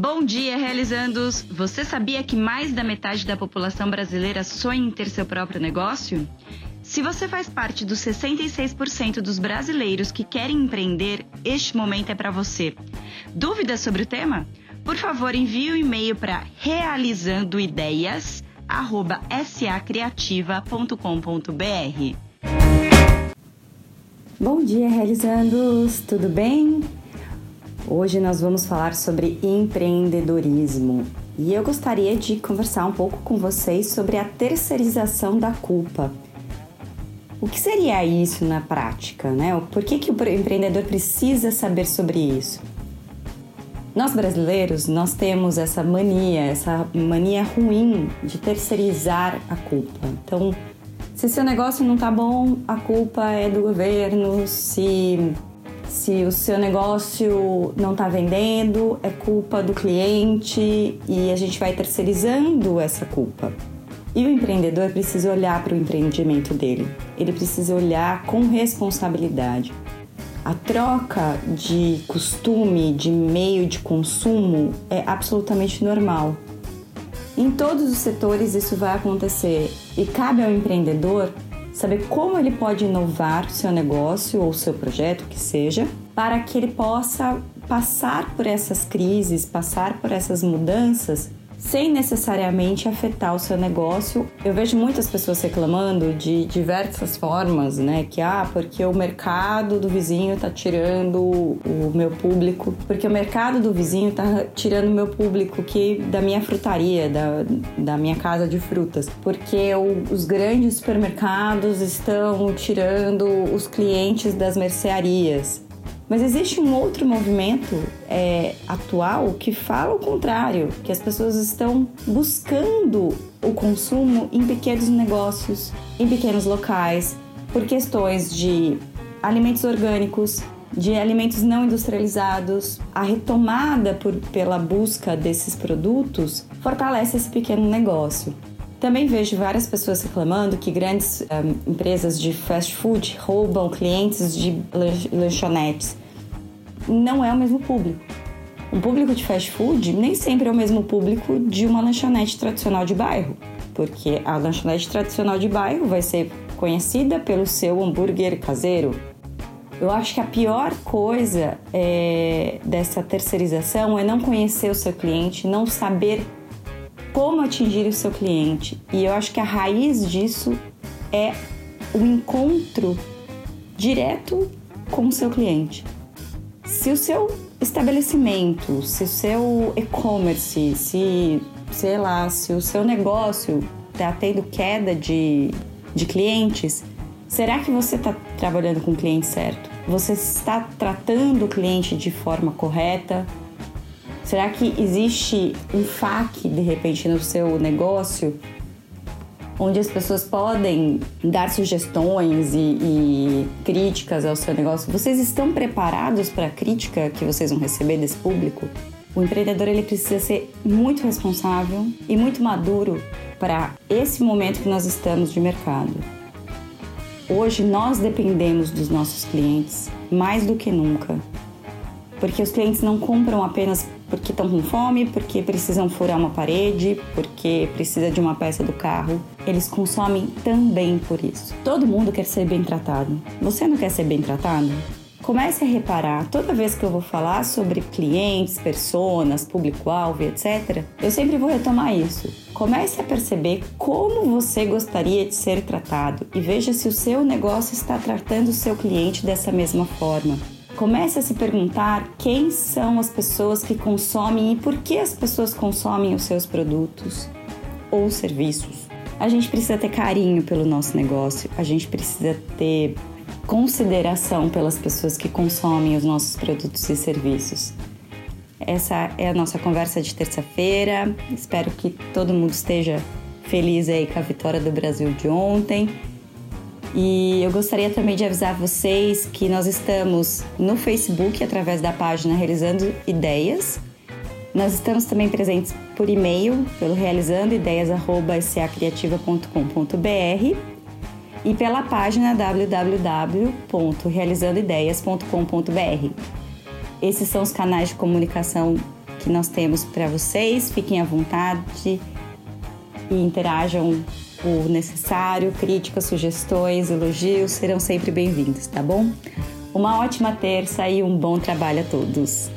Bom dia, realizandos! Você sabia que mais da metade da população brasileira sonha em ter seu próprio negócio? Se você faz parte dos 66% dos brasileiros que querem empreender, este momento é para você. Dúvidas sobre o tema? Por favor, envie o um e-mail para realizandoideias@sacreativa.com.br. Bom dia, realizandos! Tudo bem? Hoje nós vamos falar sobre empreendedorismo e eu gostaria de conversar um pouco com vocês sobre a terceirização da culpa. O que seria isso na prática, né? Por que, que o empreendedor precisa saber sobre isso? Nós brasileiros, nós temos essa mania, essa mania ruim de terceirizar a culpa. Então, se seu negócio não tá bom, a culpa é do governo. Se se o seu negócio não está vendendo, é culpa do cliente e a gente vai terceirizando essa culpa. E o empreendedor precisa olhar para o empreendimento dele, ele precisa olhar com responsabilidade. A troca de costume, de meio de consumo é absolutamente normal. Em todos os setores isso vai acontecer e cabe ao empreendedor saber como ele pode inovar seu negócio ou seu projeto, que seja, para que ele possa passar por essas crises, passar por essas mudanças sem necessariamente afetar o seu negócio. Eu vejo muitas pessoas reclamando de diversas formas, né? Que ah, porque o mercado do vizinho tá tirando o meu público, porque o mercado do vizinho tá tirando o meu público que da minha frutaria, da, da minha casa de frutas, porque o, os grandes supermercados estão tirando os clientes das mercearias. Mas existe um outro movimento é, atual que fala o contrário, que as pessoas estão buscando o consumo em pequenos negócios, em pequenos locais, por questões de alimentos orgânicos, de alimentos não industrializados. A retomada por, pela busca desses produtos fortalece esse pequeno negócio. Também vejo várias pessoas reclamando que grandes um, empresas de fast food roubam clientes de lanchonetes. Não é o mesmo público. Um público de fast food nem sempre é o mesmo público de uma lanchonete tradicional de bairro, porque a lanchonete tradicional de bairro vai ser conhecida pelo seu hambúrguer caseiro. Eu acho que a pior coisa é, dessa terceirização é não conhecer o seu cliente, não saber como atingir o seu cliente. E eu acho que a raiz disso é o encontro direto com o seu cliente. Se o seu estabelecimento, se o seu e-commerce, se, sei lá, se o seu negócio está tendo queda de, de clientes, será que você está trabalhando com o cliente certo? Você está tratando o cliente de forma correta? Será que existe um FAQ de repente no seu negócio onde as pessoas podem dar sugestões e, e, críticas ao seu negócio? Vocês estão preparados para a crítica que vocês vão receber desse público? O empreendedor ele precisa ser muito responsável e muito maduro para esse momento que nós estamos de mercado. Hoje nós dependemos dos nossos clientes mais do que nunca, porque os clientes não compram apenas porque estão com fome, porque precisam furar uma parede, porque precisa de uma peça do carro. Eles consomem também por isso. Todo mundo quer ser bem tratado. Você não quer ser bem tratado? Comece a reparar, toda vez que eu vou falar sobre clientes, personas, público-alvo, etc., eu sempre vou retomar isso. Comece a perceber como você gostaria de ser tratado e veja se o seu negócio está tratando o seu cliente dessa mesma forma. Comece a se perguntar quem são as pessoas que consomem e por que as pessoas consomem os seus produtos ou serviços. A gente precisa ter carinho pelo nosso negócio, a gente precisa ter consideração pelas pessoas que consomem os nossos produtos e serviços. Essa é a nossa conversa de terça-feira. Espero que todo mundo esteja feliz aí com a vitória do Brasil de ontem e eu gostaria também de avisar vocês que nós estamos no Facebook através da página Realizando Ideias. Nós estamos também presentes por e-mail pelo realizandoideias@sacriativa.com.br e pela página www.realizandoideias.com.br. Esses são os canais de comunicação que nós temos para vocês. Fiquem à vontade e interajam o necessário. Críticas, sugestões, elogios serão sempre bem-vindos, tá bom? Uma ótima terça e um bom trabalho a todos.